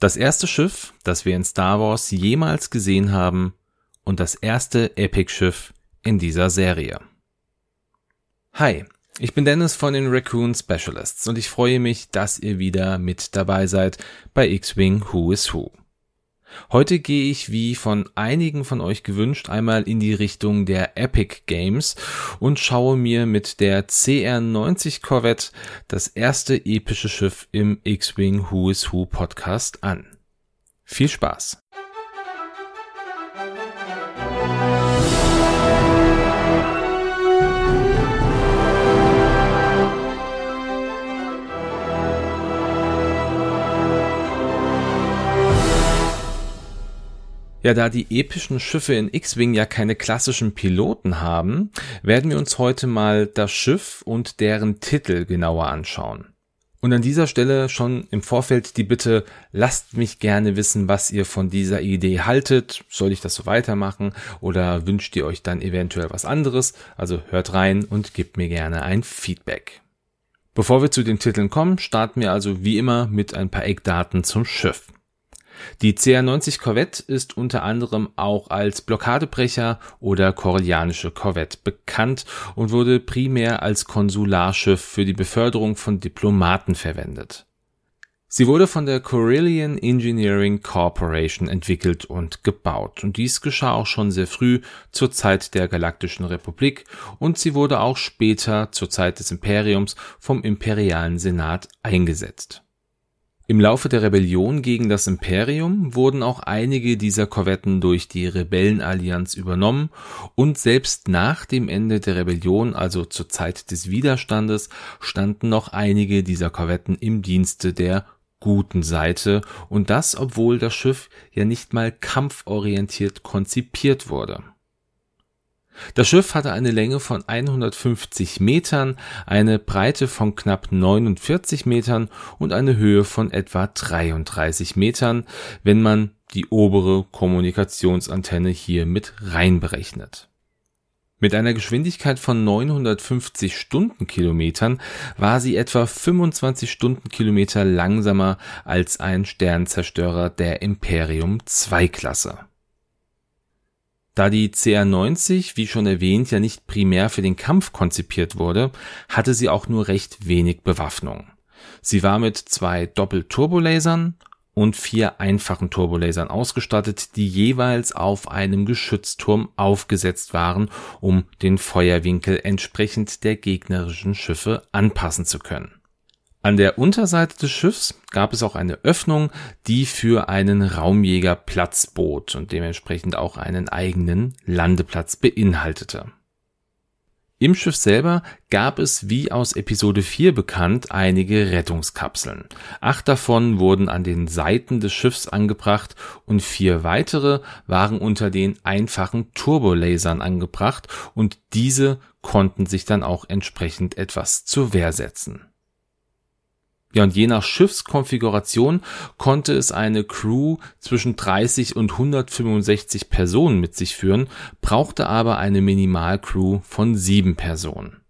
Das erste Schiff, das wir in Star Wars jemals gesehen haben und das erste Epic-Schiff in dieser Serie. Hi, ich bin Dennis von den Raccoon Specialists und ich freue mich, dass ihr wieder mit dabei seid bei X-Wing Who is Who. Heute gehe ich, wie von einigen von euch gewünscht, einmal in die Richtung der Epic Games und schaue mir mit der CR90 Corvette das erste epische Schiff im X-Wing Who is Who Podcast an. Viel Spaß! Ja, da die epischen Schiffe in X-Wing ja keine klassischen Piloten haben, werden wir uns heute mal das Schiff und deren Titel genauer anschauen. Und an dieser Stelle schon im Vorfeld die Bitte, lasst mich gerne wissen, was ihr von dieser Idee haltet. Soll ich das so weitermachen oder wünscht ihr euch dann eventuell was anderes? Also hört rein und gebt mir gerne ein Feedback. Bevor wir zu den Titeln kommen, starten wir also wie immer mit ein paar Eckdaten zum Schiff. Die CR90 Corvette ist unter anderem auch als Blockadebrecher oder Corellianische Korvette bekannt und wurde primär als Konsularschiff für die Beförderung von Diplomaten verwendet. Sie wurde von der Corellian Engineering Corporation entwickelt und gebaut. Und dies geschah auch schon sehr früh zur Zeit der Galaktischen Republik. Und sie wurde auch später zur Zeit des Imperiums vom Imperialen Senat eingesetzt im Laufe der Rebellion gegen das Imperium wurden auch einige dieser Korvetten durch die Rebellenallianz übernommen und selbst nach dem Ende der Rebellion, also zur Zeit des Widerstandes, standen noch einige dieser Korvetten im Dienste der guten Seite und das, obwohl das Schiff ja nicht mal kampforientiert konzipiert wurde das Schiff hatte eine Länge von 150 Metern, eine Breite von knapp 49 Metern und eine Höhe von etwa 33 Metern, wenn man die obere Kommunikationsantenne hier mit reinberechnet. Mit einer Geschwindigkeit von 950 Stundenkilometern war sie etwa 25 Stundenkilometer langsamer als ein Sternzerstörer der Imperium II Klasse. Da die CR90, wie schon erwähnt, ja nicht primär für den Kampf konzipiert wurde, hatte sie auch nur recht wenig Bewaffnung. Sie war mit zwei Doppel-Turbolasern und vier einfachen Turbolasern ausgestattet, die jeweils auf einem Geschützturm aufgesetzt waren, um den Feuerwinkel entsprechend der gegnerischen Schiffe anpassen zu können. An der Unterseite des Schiffs gab es auch eine Öffnung, die für einen Raumjäger Platz bot und dementsprechend auch einen eigenen Landeplatz beinhaltete. Im Schiff selber gab es, wie aus Episode 4 bekannt, einige Rettungskapseln. Acht davon wurden an den Seiten des Schiffs angebracht und vier weitere waren unter den einfachen Turbolasern angebracht und diese konnten sich dann auch entsprechend etwas zur Wehr setzen. Ja, und je nach Schiffskonfiguration konnte es eine Crew zwischen 30 und 165 Personen mit sich führen, brauchte aber eine Minimalcrew von sieben Personen.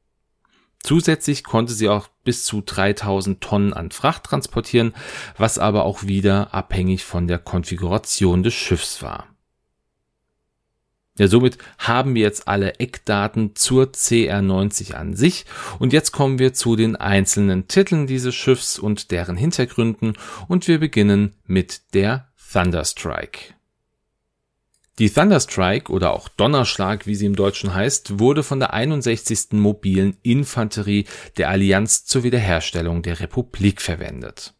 Zusätzlich konnte sie auch bis zu 3000 Tonnen an Fracht transportieren, was aber auch wieder abhängig von der Konfiguration des Schiffs war. Ja, somit haben wir jetzt alle Eckdaten zur CR90 an sich und jetzt kommen wir zu den einzelnen Titeln dieses Schiffs und deren Hintergründen und wir beginnen mit der Thunderstrike. Die Thunderstrike oder auch Donnerschlag, wie sie im Deutschen heißt, wurde von der 61. mobilen Infanterie der Allianz zur Wiederherstellung der Republik verwendet.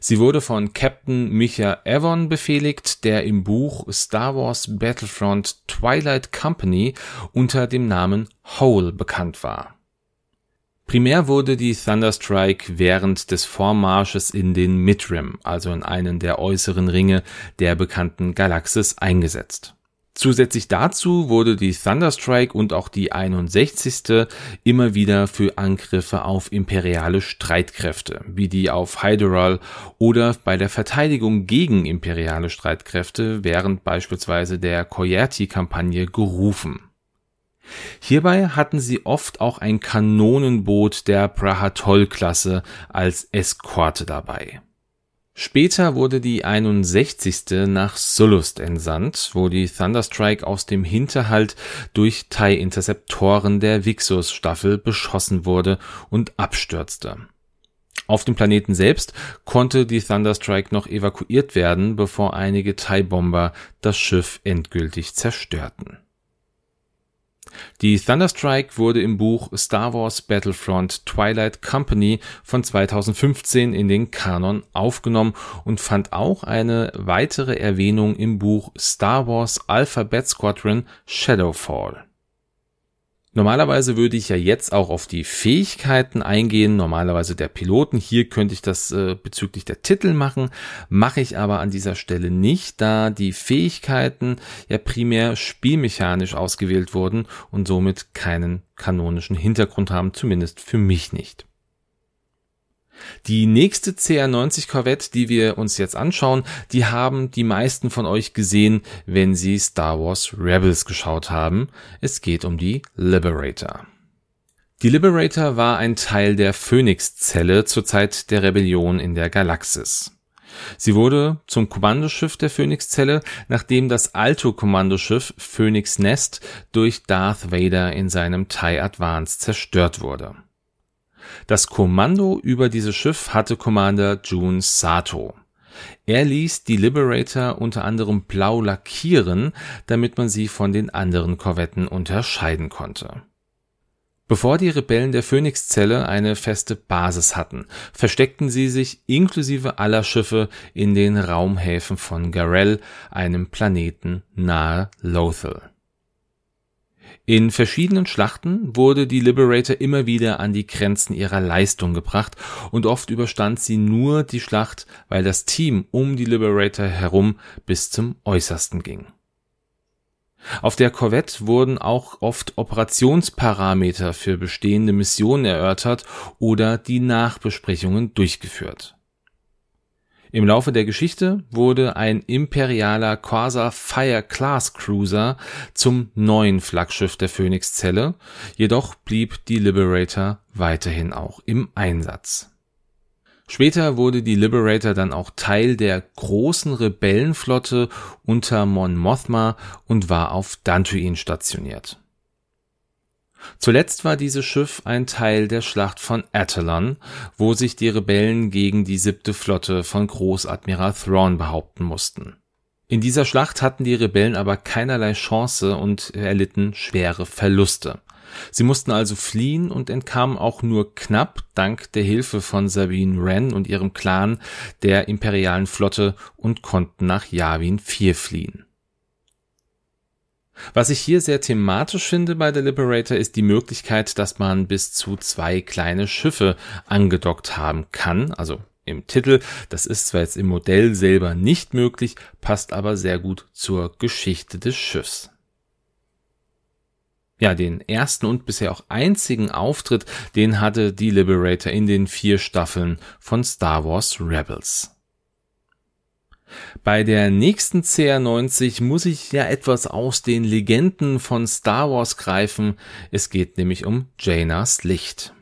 Sie wurde von Captain Micha Avon befehligt, der im Buch Star Wars Battlefront Twilight Company unter dem Namen Hole bekannt war. Primär wurde die Thunderstrike während des Vormarsches in den Midrim, also in einen der äußeren Ringe der bekannten Galaxis, eingesetzt Zusätzlich dazu wurde die Thunderstrike und auch die 61. immer wieder für Angriffe auf imperiale Streitkräfte, wie die auf Hyderal oder bei der Verteidigung gegen imperiale Streitkräfte während beispielsweise der Coyerti-Kampagne gerufen. Hierbei hatten sie oft auch ein Kanonenboot der Brahatol-Klasse als Eskorte dabei Später wurde die 61. nach Sullust entsandt, wo die Thunderstrike aus dem Hinterhalt durch TIE-Interceptoren der Vixus-Staffel beschossen wurde und abstürzte. Auf dem Planeten selbst konnte die Thunderstrike noch evakuiert werden, bevor einige TIE-Bomber das Schiff endgültig zerstörten die Thunderstrike wurde im Buch Star Wars Battlefront Twilight Company von 2015 in den Kanon aufgenommen und fand auch eine weitere Erwähnung im Buch Star Wars Alphabet Squadron Shadowfall Normalerweise würde ich ja jetzt auch auf die Fähigkeiten eingehen, normalerweise der Piloten. Hier könnte ich das äh, bezüglich der Titel machen, mache ich aber an dieser Stelle nicht, da die Fähigkeiten ja primär spielmechanisch ausgewählt wurden und somit keinen kanonischen Hintergrund haben, zumindest für mich nicht. Die nächste CR90 Corvette, die wir uns jetzt anschauen, die haben die meisten von euch gesehen, wenn sie Star Wars Rebels geschaut haben. Es geht um die Liberator. Die Liberator war ein Teil der Phoenix-Zelle zur Zeit der Rebellion in der Galaxis. Sie wurde zum Kommandoschiff der Phoenix-Zelle, nachdem das Alto-Kommandoschiff Phoenix Nest durch Darth Vader in seinem TIE Advance zerstört wurde. Das Kommando über dieses Schiff hatte Commander Jun Sato. Er ließ die Liberator unter anderem blau lackieren, damit man sie von den anderen Korvetten unterscheiden konnte. Bevor die Rebellen der Phoenix-Zelle eine feste Basis hatten, versteckten sie sich inklusive aller Schiffe in den Raumhäfen von Garel, einem Planeten nahe Lothal. In verschiedenen Schlachten wurde die Liberator immer wieder an die Grenzen ihrer Leistung gebracht und oft überstand sie nur die Schlacht, weil das Team um die Liberator herum bis zum Äußersten ging. Auf der Corvette wurden auch oft Operationsparameter für bestehende Missionen erörtert oder die Nachbesprechungen durchgeführt im Laufe der Geschichte wurde ein imperialer Quasar Fire Class Cruiser zum neuen Flaggschiff der Phoenix-Zelle, jedoch blieb die Liberator weiterhin auch im Einsatz. Später wurde die Liberator dann auch Teil der großen Rebellenflotte unter Mon Mothma und war auf Dantooine stationiert Zuletzt war dieses Schiff ein Teil der Schlacht von Attilan, wo sich die Rebellen gegen die siebte Flotte von Großadmiral Thrawn behaupten mussten. In dieser Schlacht hatten die Rebellen aber keinerlei Chance und erlitten schwere Verluste. Sie mussten also fliehen und entkamen auch nur knapp dank der Hilfe von Sabine Wren und ihrem Clan der imperialen Flotte und konnten nach Yavin 4 fliehen. Was ich hier sehr thematisch finde bei der Liberator ist die Möglichkeit, dass man bis zu zwei kleine Schiffe angedockt haben kann, also im Titel. Das ist zwar jetzt im Modell selber nicht möglich, passt aber sehr gut zur Geschichte des Schiffs. Ja, den ersten und bisher auch einzigen Auftritt, den hatte die Liberator in den vier Staffeln von Star Wars Rebels. Bei der nächsten CR90 muss ich ja etwas aus den Legenden von Star Wars greifen. Es geht nämlich um Janas Licht.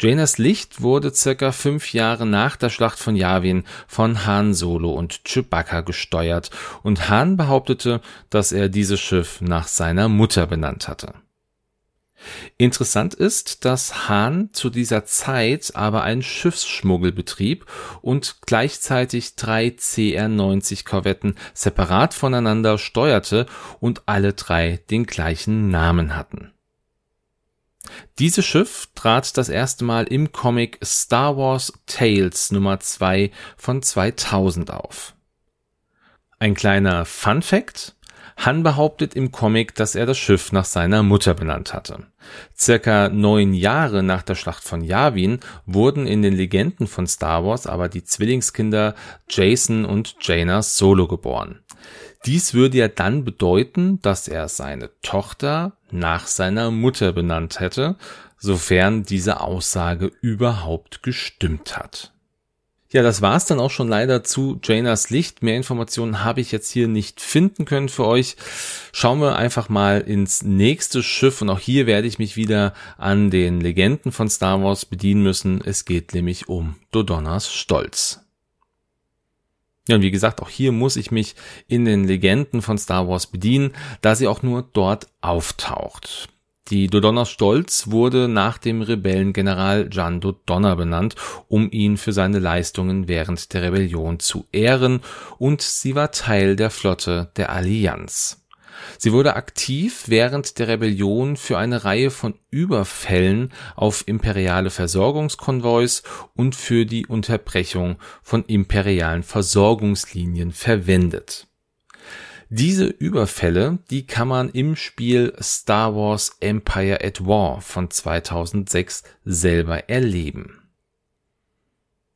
Janas Licht wurde circa fünf Jahre nach der Schlacht von Yavin von Han Solo und Chewbacca gesteuert und Han behauptete, dass er dieses Schiff nach seiner Mutter benannt hatte. Interessant ist, dass Hahn zu dieser Zeit aber einen Schiffsschmuggel betrieb und gleichzeitig drei CR-90 Korvetten separat voneinander steuerte und alle drei den gleichen Namen hatten. Dieses Schiff trat das erste Mal im Comic Star Wars Tales Nummer 2 von 2000 auf. Ein kleiner Fun Fact Han behauptet im Comic, dass er das Schiff nach seiner Mutter benannt hatte. Circa neun Jahre nach der Schlacht von Yavin wurden in den Legenden von Star Wars aber die Zwillingskinder Jason und Jaina Solo geboren. Dies würde ja dann bedeuten, dass er seine Tochter nach seiner Mutter benannt hätte, sofern diese Aussage überhaupt gestimmt hat. Ja, das war's dann auch schon leider zu Janas Licht. Mehr Informationen habe ich jetzt hier nicht finden können für euch. Schauen wir einfach mal ins nächste Schiff und auch hier werde ich mich wieder an den Legenden von Star Wars bedienen müssen. Es geht nämlich um Dodonnas Stolz. Ja, und wie gesagt, auch hier muss ich mich in den Legenden von Star Wars bedienen, da sie auch nur dort auftaucht. Die Dodonna Stolz wurde nach dem Rebellengeneral Jan Dodonna benannt, um ihn für seine Leistungen während der Rebellion zu ehren, und sie war Teil der Flotte der Allianz. Sie wurde aktiv während der Rebellion für eine Reihe von Überfällen auf imperiale Versorgungskonvois und für die Unterbrechung von imperialen Versorgungslinien verwendet. Diese Überfälle, die kann man im Spiel Star Wars Empire at War von 2006 selber erleben.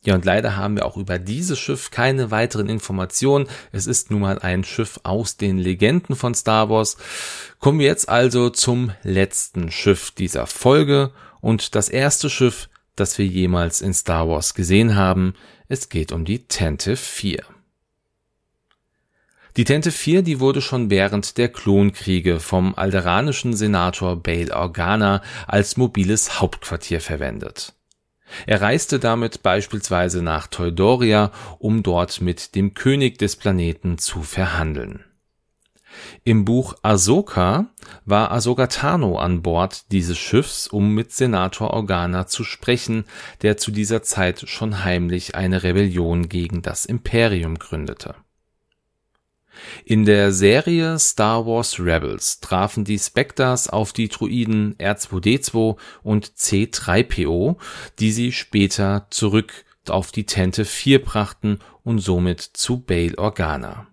Ja, und leider haben wir auch über dieses Schiff keine weiteren Informationen. Es ist nun mal ein Schiff aus den Legenden von Star Wars. Kommen wir jetzt also zum letzten Schiff dieser Folge und das erste Schiff, das wir jemals in Star Wars gesehen haben. Es geht um die Tente 4. Die Tente 4, die wurde schon während der Klonkriege vom alderanischen Senator Bail Organa als mobiles Hauptquartier verwendet. Er reiste damit beispielsweise nach Teudoria, um dort mit dem König des Planeten zu verhandeln. Im Buch Ahsoka war Ahsoka Tano an Bord dieses Schiffs, um mit Senator Organa zu sprechen, der zu dieser Zeit schon heimlich eine Rebellion gegen das Imperium gründete in der Serie Star Wars Rebels trafen die Spectres auf die Droiden R2D2 und C3PO, die sie später zurück auf die Tente 4 brachten und somit zu Bail Organa.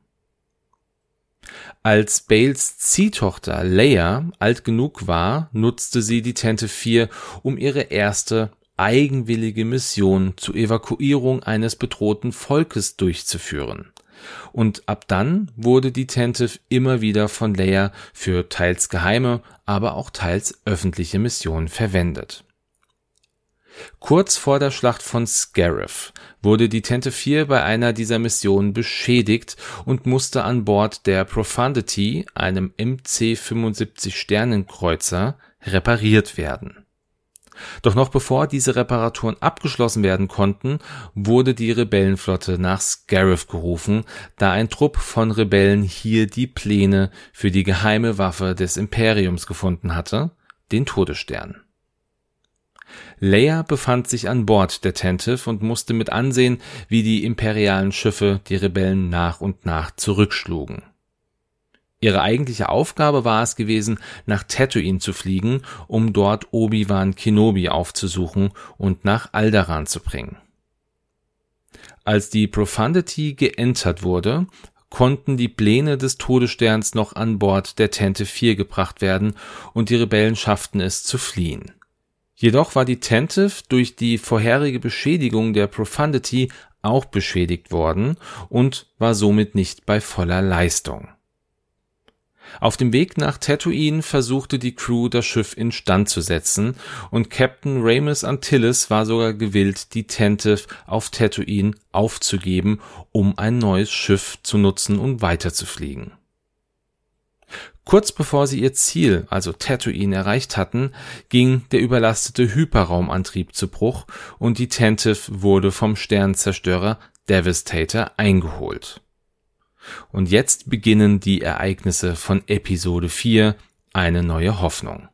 Als Bales Ziehtochter Leia alt genug war, nutzte sie die Tente 4, um ihre erste eigenwillige Mission zur Evakuierung eines bedrohten Volkes durchzuführen und ab dann wurde die Tentive immer wieder von Leia für teils geheime, aber auch teils öffentliche Missionen verwendet. Kurz vor der Schlacht von Scarif wurde die Tente 4 bei einer dieser Missionen beschädigt und musste an Bord der Profundity, einem MC-75 Sternenkreuzer, repariert werden doch noch bevor diese Reparaturen abgeschlossen werden konnten, wurde die Rebellenflotte nach Scarif gerufen, da ein Trupp von Rebellen hier die Pläne für die geheime Waffe des Imperiums gefunden hatte, den Todesstern. Leia befand sich an Bord der Tentive und musste mit ansehen, wie die imperialen Schiffe die Rebellen nach und nach zurückschlugen Ihre eigentliche Aufgabe war es gewesen, nach Tatooine zu fliegen, um dort Obi-Wan Kenobi aufzusuchen und nach Alderaan zu bringen. Als die Profundity geentert wurde, konnten die Pläne des Todessterns noch an Bord der Tente 4 gebracht werden und die Rebellen schafften es zu fliehen. Jedoch war die Tentive durch die vorherige Beschädigung der Profundity auch beschädigt worden und war somit nicht bei voller Leistung auf dem Weg nach Tatooine versuchte die Crew das Schiff instand zu setzen und Captain Ramus Antilles war sogar gewillt, die Tentive auf Tatooine aufzugeben, um ein neues Schiff zu nutzen und weiterzufliegen. Kurz bevor sie ihr Ziel, also Tatooine, erreicht hatten, ging der überlastete Hyperraumantrieb zu Bruch und die Tentive wurde vom Sternzerstörer Devastator eingeholt und jetzt beginnen die Ereignisse von Episode 4, eine neue Hoffnung.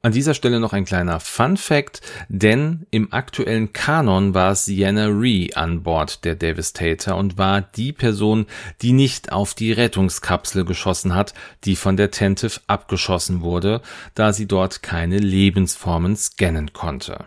An dieser Stelle noch ein kleiner Fun Fact, denn im aktuellen Kanon war Sienna Ree an Bord der Devastator und war die Person, die nicht auf die Rettungskapsel geschossen hat, die von der Tentive abgeschossen wurde, da sie dort keine Lebensformen scannen konnte.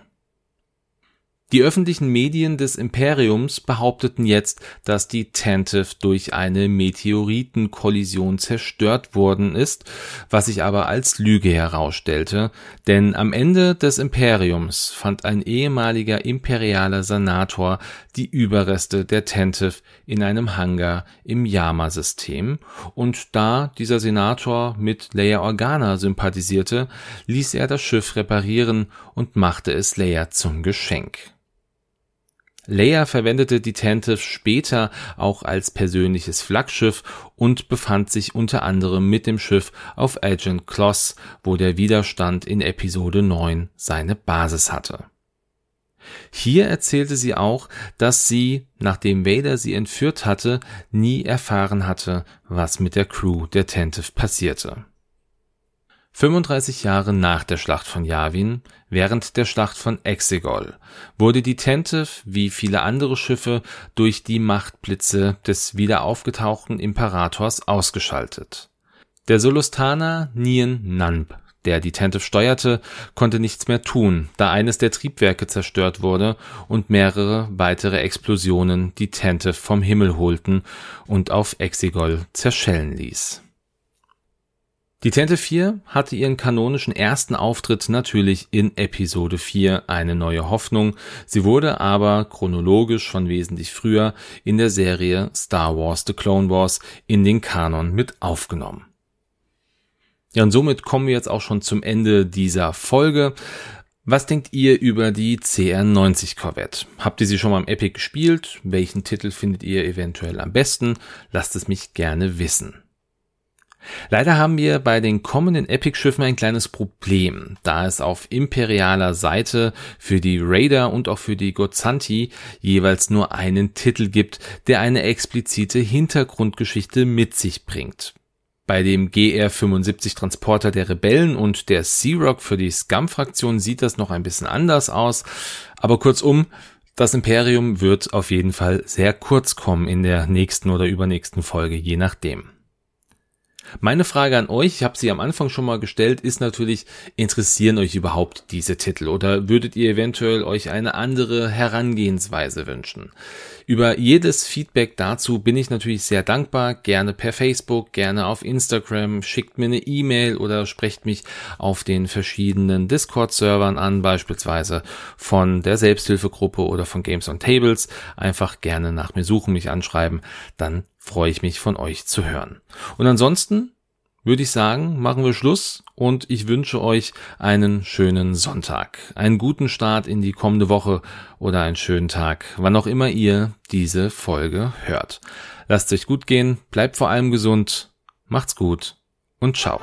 Die öffentlichen Medien des Imperiums behaupteten jetzt, dass die Tantive durch eine Meteoritenkollision zerstört worden ist, was sich aber als Lüge herausstellte, denn am Ende des Imperiums fand ein ehemaliger imperialer Senator die Überreste der Tantive in einem Hangar im Yama-System, und da dieser Senator mit Leia Organa sympathisierte, ließ er das Schiff reparieren und machte es Leia zum Geschenk. Leia verwendete die Tantive später auch als persönliches Flaggschiff und befand sich unter anderem mit dem Schiff auf Agent Kloss, wo der Widerstand in Episode 9 seine Basis hatte. Hier erzählte sie auch, dass sie, nachdem Vader sie entführt hatte, nie erfahren hatte, was mit der Crew der Tentive passierte. 35 Jahre nach der Schlacht von Yavin, während der Schlacht von Exegol, wurde die Tentive, wie viele andere Schiffe, durch die Machtblitze des wieder aufgetauchten Imperators ausgeschaltet. Der Solustaner Nien Nanb der die Tentive steuerte, konnte nichts mehr tun, da eines der Triebwerke zerstört wurde und mehrere weitere Explosionen die Tentive vom Himmel holten und auf Exegol zerschellen ließ. Die Tente 4 hatte ihren kanonischen ersten Auftritt natürlich in Episode 4 eine neue Hoffnung, sie wurde aber chronologisch schon wesentlich früher in der Serie Star Wars The Clone Wars in den Kanon mit aufgenommen. Ja, und somit kommen wir jetzt auch schon zum Ende dieser Folge. Was denkt ihr über die CR90 Corvette? Habt ihr sie schon mal im Epic gespielt? Welchen Titel findet ihr eventuell am besten? Lasst es mich gerne wissen. Leider haben wir bei den kommenden Epic-Schiffen ein kleines Problem, da es auf imperialer Seite für die Raider und auch für die Gozanti jeweils nur einen Titel gibt, der eine explizite Hintergrundgeschichte mit sich bringt. Bei dem GR-75 Transporter der Rebellen und der Sea-Rock für die Scum-Fraktion sieht das noch ein bisschen anders aus. Aber kurzum, das Imperium wird auf jeden Fall sehr kurz kommen in der nächsten oder übernächsten Folge, je nachdem. Meine Frage an euch, ich habe sie am Anfang schon mal gestellt, ist natürlich, interessieren euch überhaupt diese Titel oder würdet ihr eventuell euch eine andere Herangehensweise wünschen? Über jedes Feedback dazu bin ich natürlich sehr dankbar. Gerne per Facebook, gerne auf Instagram, schickt mir eine E-Mail oder sprecht mich auf den verschiedenen Discord-Servern an, beispielsweise von der Selbsthilfegruppe oder von Games on Tables. Einfach gerne nach mir suchen, mich anschreiben, dann freue ich mich von euch zu hören. Und ansonsten würde ich sagen, machen wir Schluss und ich wünsche euch einen schönen Sonntag, einen guten Start in die kommende Woche oder einen schönen Tag, wann auch immer ihr diese Folge hört. Lasst euch gut gehen, bleibt vor allem gesund, macht's gut und ciao.